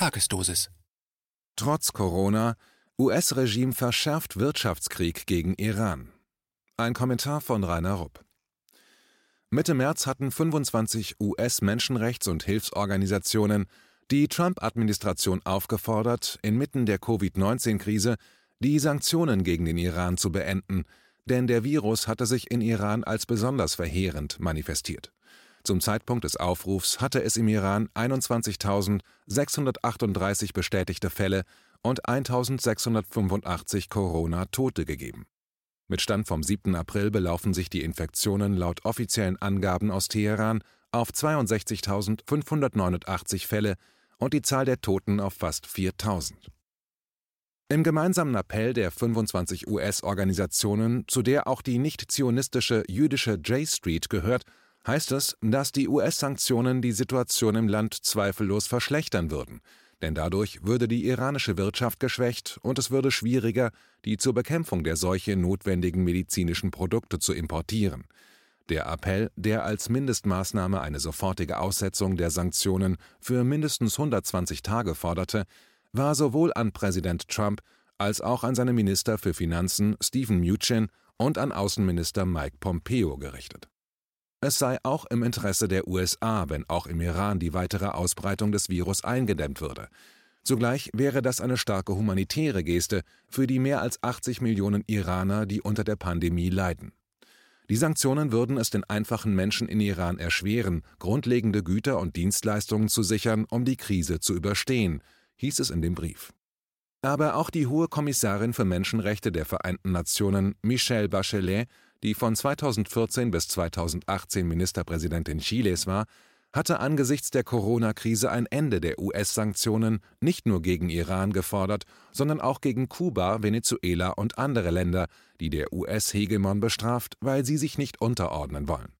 Tagesdosis. Trotz Corona, US-Regime verschärft Wirtschaftskrieg gegen Iran. Ein Kommentar von Rainer Rupp. Mitte März hatten 25 US-Menschenrechts- und Hilfsorganisationen die Trump-Administration aufgefordert, inmitten der Covid-19-Krise die Sanktionen gegen den Iran zu beenden, denn der Virus hatte sich in Iran als besonders verheerend manifestiert. Zum Zeitpunkt des Aufrufs hatte es im Iran 21.638 bestätigte Fälle und 1.685 Corona-Tote gegeben. Mit Stand vom 7. April belaufen sich die Infektionen laut offiziellen Angaben aus Teheran auf 62.589 Fälle und die Zahl der Toten auf fast 4.000. Im gemeinsamen Appell der 25 US-Organisationen, zu der auch die nicht-zionistische jüdische J Street gehört, heißt es, dass die US-Sanktionen die Situation im Land zweifellos verschlechtern würden, denn dadurch würde die iranische Wirtschaft geschwächt und es würde schwieriger, die zur Bekämpfung der Seuche notwendigen medizinischen Produkte zu importieren. Der Appell, der als Mindestmaßnahme eine sofortige Aussetzung der Sanktionen für mindestens 120 Tage forderte, war sowohl an Präsident Trump als auch an seine Minister für Finanzen Stephen Mnuchin und an Außenminister Mike Pompeo gerichtet. Es sei auch im Interesse der USA, wenn auch im Iran die weitere Ausbreitung des Virus eingedämmt würde. Zugleich wäre das eine starke humanitäre Geste für die mehr als 80 Millionen Iraner, die unter der Pandemie leiden. Die Sanktionen würden es den einfachen Menschen in Iran erschweren, grundlegende Güter und Dienstleistungen zu sichern, um die Krise zu überstehen, hieß es in dem Brief. Aber auch die hohe Kommissarin für Menschenrechte der Vereinten Nationen, Michelle Bachelet, die von 2014 bis 2018 Ministerpräsidentin Chiles war, hatte angesichts der Corona-Krise ein Ende der US-Sanktionen nicht nur gegen Iran gefordert, sondern auch gegen Kuba, Venezuela und andere Länder, die der US-Hegemon bestraft, weil sie sich nicht unterordnen wollen.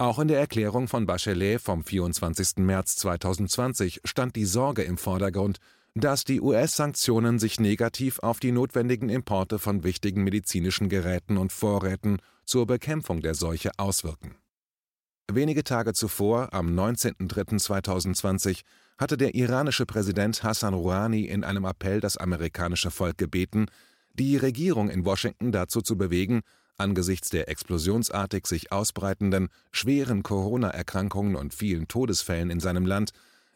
Auch in der Erklärung von Bachelet vom 24. März 2020 stand die Sorge im Vordergrund, dass die US-Sanktionen sich negativ auf die notwendigen Importe von wichtigen medizinischen Geräten und Vorräten zur Bekämpfung der Seuche auswirken. Wenige Tage zuvor, am 19.03.2020, hatte der iranische Präsident Hassan Rouhani in einem Appell das amerikanische Volk gebeten, die Regierung in Washington dazu zu bewegen, angesichts der explosionsartig sich ausbreitenden, schweren Corona-Erkrankungen und vielen Todesfällen in seinem Land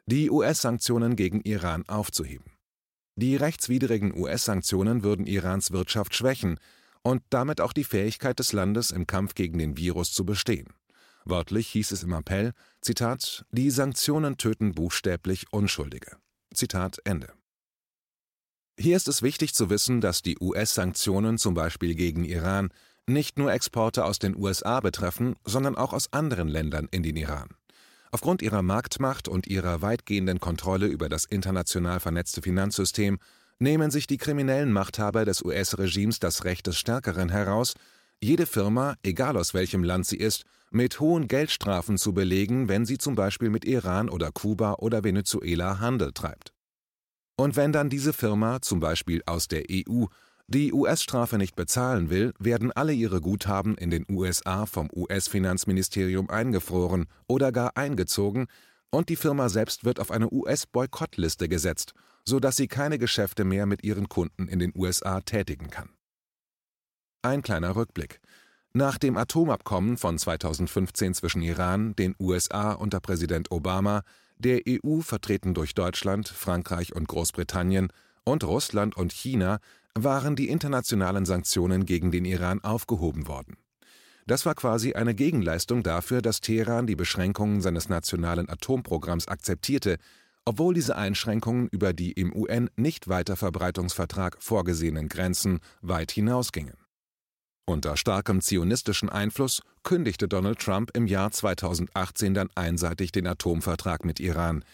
die US-Sanktionen gegen Iran aufzuheben. Die rechtswidrigen US-Sanktionen würden Irans Wirtschaft schwächen und damit auch die Fähigkeit des Landes im Kampf gegen den Virus zu bestehen. Wörtlich hieß es im Appell, Zitat, die Sanktionen töten buchstäblich Unschuldige. Zitat Ende. Hier ist es wichtig zu wissen, dass die US-Sanktionen zum Beispiel gegen Iran nicht nur Exporte aus den USA betreffen, sondern auch aus anderen Ländern in den Iran. Aufgrund ihrer Marktmacht und ihrer weitgehenden Kontrolle über das international vernetzte Finanzsystem nehmen sich die kriminellen Machthaber des US-Regimes das Recht des Stärkeren heraus, jede Firma, egal aus welchem Land sie ist, mit hohen Geldstrafen zu belegen, wenn sie zum Beispiel mit Iran oder Kuba oder Venezuela Handel treibt. Und wenn dann diese Firma, zum Beispiel aus der EU, die US-Strafe nicht bezahlen will, werden alle ihre Guthaben in den USA vom US-Finanzministerium eingefroren oder gar eingezogen und die Firma selbst wird auf eine US-Boykottliste gesetzt, sodass sie keine Geschäfte mehr mit ihren Kunden in den USA tätigen kann. Ein kleiner Rückblick. Nach dem Atomabkommen von 2015 zwischen Iran, den USA unter Präsident Obama, der EU vertreten durch Deutschland, Frankreich und Großbritannien und Russland und China waren die internationalen Sanktionen gegen den Iran aufgehoben worden. Das war quasi eine Gegenleistung dafür, dass Teheran die Beschränkungen seines nationalen Atomprogramms akzeptierte, obwohl diese Einschränkungen über die im UN-Nichtweiterverbreitungsvertrag vorgesehenen Grenzen weit hinausgingen. Unter starkem zionistischen Einfluss kündigte Donald Trump im Jahr 2018 dann einseitig den Atomvertrag mit Iran.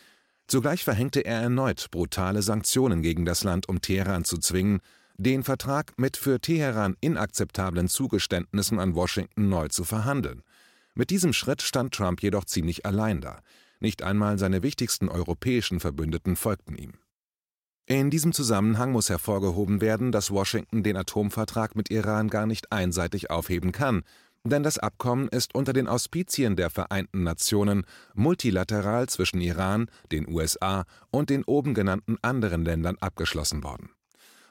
Zugleich verhängte er erneut brutale Sanktionen gegen das Land, um Teheran zu zwingen, den Vertrag mit für Teheran inakzeptablen Zugeständnissen an Washington neu zu verhandeln. Mit diesem Schritt stand Trump jedoch ziemlich allein da. Nicht einmal seine wichtigsten europäischen Verbündeten folgten ihm. In diesem Zusammenhang muss hervorgehoben werden, dass Washington den Atomvertrag mit Iran gar nicht einseitig aufheben kann, denn das Abkommen ist unter den Auspizien der Vereinten Nationen multilateral zwischen Iran, den USA und den oben genannten anderen Ländern abgeschlossen worden.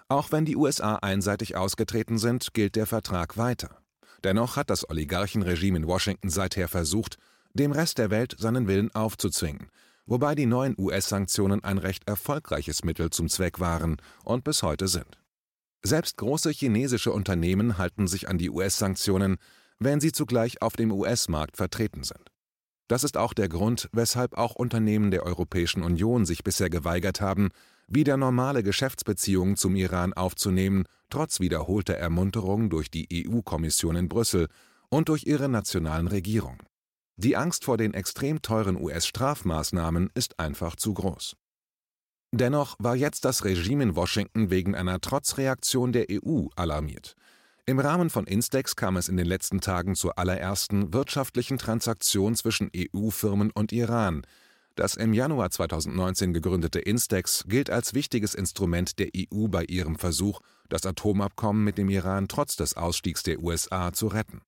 Auch wenn die USA einseitig ausgetreten sind, gilt der Vertrag weiter. Dennoch hat das Oligarchenregime in Washington seither versucht, dem Rest der Welt seinen Willen aufzuzwingen, wobei die neuen US-Sanktionen ein recht erfolgreiches Mittel zum Zweck waren und bis heute sind. Selbst große chinesische Unternehmen halten sich an die US-Sanktionen, wenn sie zugleich auf dem US-Markt vertreten sind. Das ist auch der Grund, weshalb auch Unternehmen der Europäischen Union sich bisher geweigert haben, wieder normale Geschäftsbeziehungen zum Iran aufzunehmen, trotz wiederholter Ermunterungen durch die EU-Kommission in Brüssel und durch ihre nationalen Regierungen. Die Angst vor den extrem teuren US-Strafmaßnahmen ist einfach zu groß. Dennoch war jetzt das Regime in Washington wegen einer Trotzreaktion der EU alarmiert. Im Rahmen von Instex kam es in den letzten Tagen zur allerersten wirtschaftlichen Transaktion zwischen EU-Firmen und Iran. Das im Januar 2019 gegründete Instex gilt als wichtiges Instrument der EU bei ihrem Versuch, das Atomabkommen mit dem Iran trotz des Ausstiegs der USA zu retten.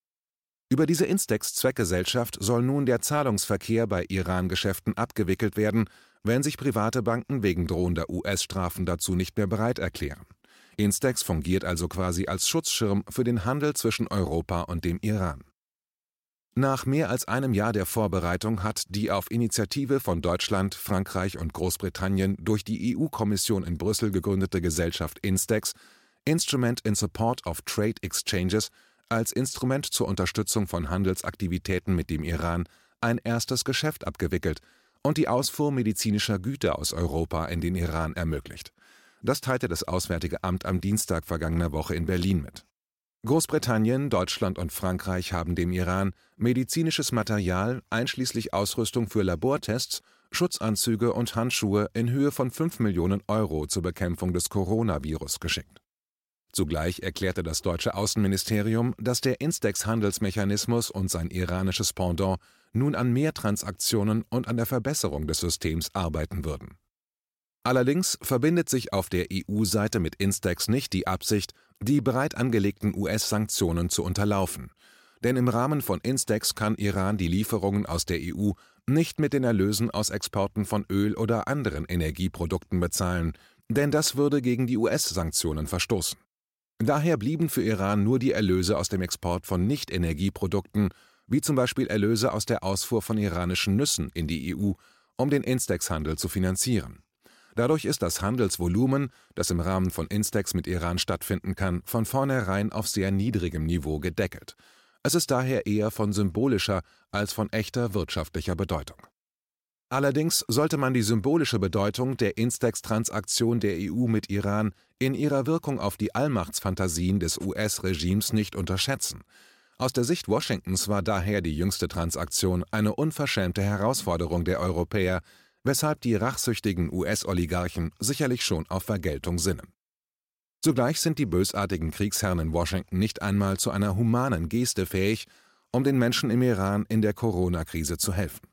Über diese Instex-Zweckgesellschaft soll nun der Zahlungsverkehr bei Iran-Geschäften abgewickelt werden, wenn sich private Banken wegen drohender US-Strafen dazu nicht mehr bereit erklären. Instex fungiert also quasi als Schutzschirm für den Handel zwischen Europa und dem Iran. Nach mehr als einem Jahr der Vorbereitung hat die auf Initiative von Deutschland, Frankreich und Großbritannien durch die EU-Kommission in Brüssel gegründete Gesellschaft Instex Instrument in Support of Trade Exchanges als Instrument zur Unterstützung von Handelsaktivitäten mit dem Iran ein erstes Geschäft abgewickelt und die Ausfuhr medizinischer Güter aus Europa in den Iran ermöglicht. Das teilte das Auswärtige Amt am Dienstag vergangener Woche in Berlin mit. Großbritannien, Deutschland und Frankreich haben dem Iran medizinisches Material einschließlich Ausrüstung für Labortests, Schutzanzüge und Handschuhe in Höhe von 5 Millionen Euro zur Bekämpfung des Coronavirus geschickt. Zugleich erklärte das deutsche Außenministerium, dass der Instex-Handelsmechanismus und sein iranisches Pendant nun an mehr Transaktionen und an der Verbesserung des Systems arbeiten würden Allerdings verbindet sich auf der EU-Seite mit Instex nicht die Absicht, die bereit angelegten US-Sanktionen zu unterlaufen. Denn im Rahmen von Instex kann Iran die Lieferungen aus der EU nicht mit den Erlösen aus Exporten von Öl oder anderen Energieprodukten bezahlen, denn das würde gegen die US-Sanktionen verstoßen. Daher blieben für Iran nur die Erlöse aus dem Export von Nicht-Energieprodukten, wie zum Beispiel Erlöse aus der Ausfuhr von iranischen Nüssen in die EU, um den Instex-Handel zu finanzieren. Dadurch ist das Handelsvolumen, das im Rahmen von Instex mit Iran stattfinden kann, von vornherein auf sehr niedrigem Niveau gedeckelt. Es ist daher eher von symbolischer als von echter wirtschaftlicher Bedeutung. Allerdings sollte man die symbolische Bedeutung der Instex-Transaktion der EU mit Iran in ihrer Wirkung auf die Allmachtsfantasien des US-Regimes nicht unterschätzen. Aus der Sicht Washingtons war daher die jüngste Transaktion eine unverschämte Herausforderung der Europäer, weshalb die rachsüchtigen US-Oligarchen sicherlich schon auf Vergeltung sinnen. Zugleich sind die bösartigen Kriegsherren in Washington nicht einmal zu einer humanen Geste fähig, um den Menschen im Iran in der Corona-Krise zu helfen.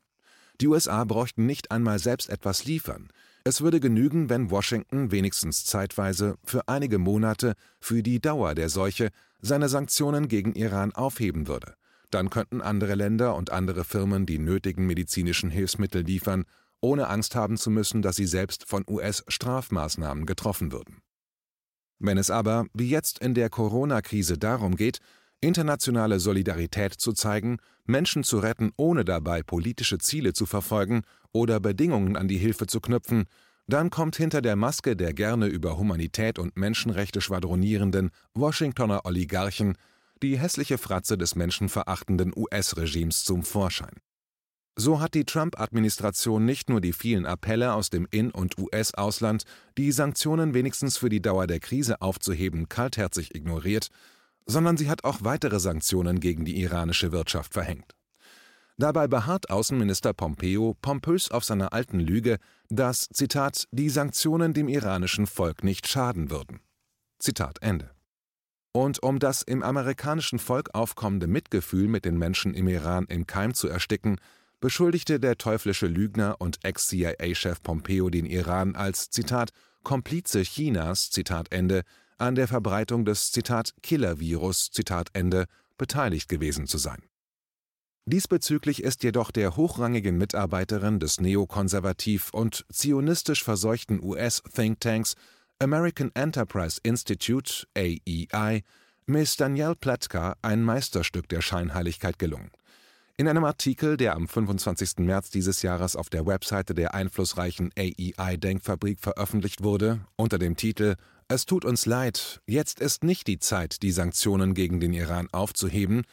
Die USA bräuchten nicht einmal selbst etwas liefern. Es würde genügen, wenn Washington wenigstens zeitweise für einige Monate für die Dauer der Seuche seine Sanktionen gegen Iran aufheben würde. Dann könnten andere Länder und andere Firmen die nötigen medizinischen Hilfsmittel liefern ohne Angst haben zu müssen, dass sie selbst von US-Strafmaßnahmen getroffen würden. Wenn es aber, wie jetzt in der Corona-Krise, darum geht, internationale Solidarität zu zeigen, Menschen zu retten, ohne dabei politische Ziele zu verfolgen oder Bedingungen an die Hilfe zu knüpfen, dann kommt hinter der Maske der gerne über Humanität und Menschenrechte schwadronierenden Washingtoner Oligarchen die hässliche Fratze des menschenverachtenden US-Regimes zum Vorschein. So hat die Trump-Administration nicht nur die vielen Appelle aus dem In- und US-Ausland, die Sanktionen wenigstens für die Dauer der Krise aufzuheben, kaltherzig ignoriert, sondern sie hat auch weitere Sanktionen gegen die iranische Wirtschaft verhängt. Dabei beharrt Außenminister Pompeo pompös auf seiner alten Lüge, dass, Zitat, die Sanktionen dem iranischen Volk nicht schaden würden. Zitat Ende. Und um das im amerikanischen Volk aufkommende Mitgefühl mit den Menschen im Iran im Keim zu ersticken, beschuldigte der teuflische Lügner und Ex-CIA-Chef Pompeo den Iran als Zitat Komplize Chinas Zitat Ende an der Verbreitung des Zitat Killer-Virus Zitat Ende beteiligt gewesen zu sein. Diesbezüglich ist jedoch der hochrangigen Mitarbeiterin des neokonservativ und zionistisch verseuchten US-Thinktanks American Enterprise Institute (AEI) Miss Danielle Pletka ein Meisterstück der Scheinheiligkeit gelungen. In einem Artikel, der am 25. März dieses Jahres auf der Webseite der einflussreichen AEI-Denkfabrik veröffentlicht wurde, unter dem Titel Es tut uns leid, jetzt ist nicht die Zeit, die Sanktionen gegen den Iran aufzuheben,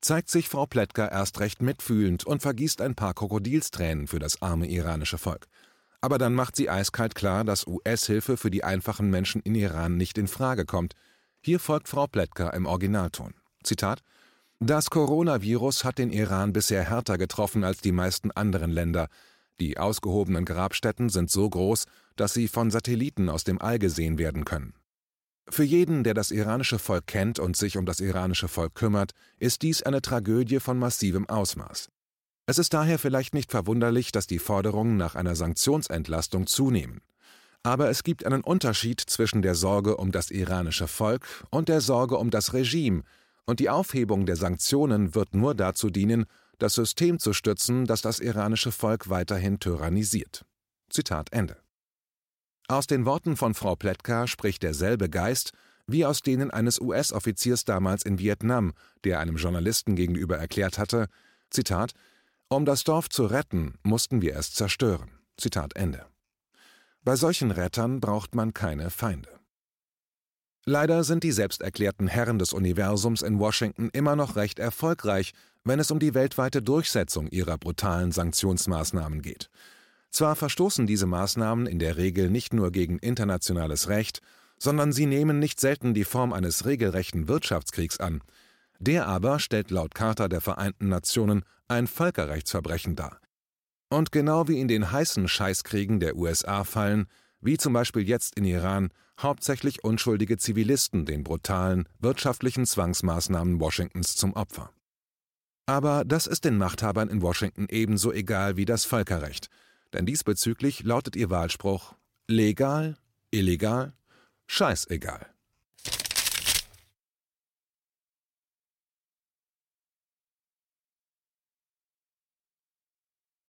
zeigt sich Frau Pletka erst recht mitfühlend und vergießt ein paar Krokodilstränen für das arme iranische Volk. Aber dann macht sie eiskalt klar, dass US-Hilfe für die einfachen Menschen in Iran nicht in Frage kommt. Hier folgt Frau Pletka im Originalton. Zitat Das Coronavirus hat den Iran bisher härter getroffen als die meisten anderen Länder. Die ausgehobenen Grabstätten sind so groß, dass sie von Satelliten aus dem All gesehen werden können. Für jeden, der das iranische Volk kennt und sich um das iranische Volk kümmert, ist dies eine Tragödie von massivem Ausmaß. Es ist daher vielleicht nicht verwunderlich, dass die Forderungen nach einer Sanktionsentlastung zunehmen. Aber es gibt einen Unterschied zwischen der Sorge um das iranische Volk und der Sorge um das Regime, und die Aufhebung der Sanktionen wird nur dazu dienen, das System zu stützen, das das iranische Volk weiterhin tyrannisiert. Zitat Ende. Aus den Worten von Frau Pletka spricht derselbe Geist wie aus denen eines US-Offiziers damals in Vietnam, der einem Journalisten gegenüber erklärt hatte, Zitat, um das Dorf zu retten, mussten wir es zerstören. Zitat Ende. Bei solchen Rettern braucht man keine Feinde. Leider sind die selbsterklärten Herren des Universums in Washington immer noch recht erfolgreich, wenn es um die weltweite Durchsetzung ihrer brutalen Sanktionsmaßnahmen geht. Zwar verstoßen diese Maßnahmen in der Regel nicht nur gegen internationales Recht, sondern sie nehmen nicht selten die Form eines regelrechten Wirtschaftskriegs an. Der aber stellt laut Charta der Vereinten Nationen ein Völkerrechtsverbrechen dar. Und genau wie in den heißen Scheißkriegen der USA fallen, wie zum Beispiel jetzt in Iran, hauptsächlich unschuldige Zivilisten den brutalen wirtschaftlichen Zwangsmaßnahmen Washingtons zum Opfer. Aber das ist den Machthabern in Washington ebenso egal wie das Völkerrecht – denn diesbezüglich lautet ihr Wahlspruch legal, illegal, scheißegal.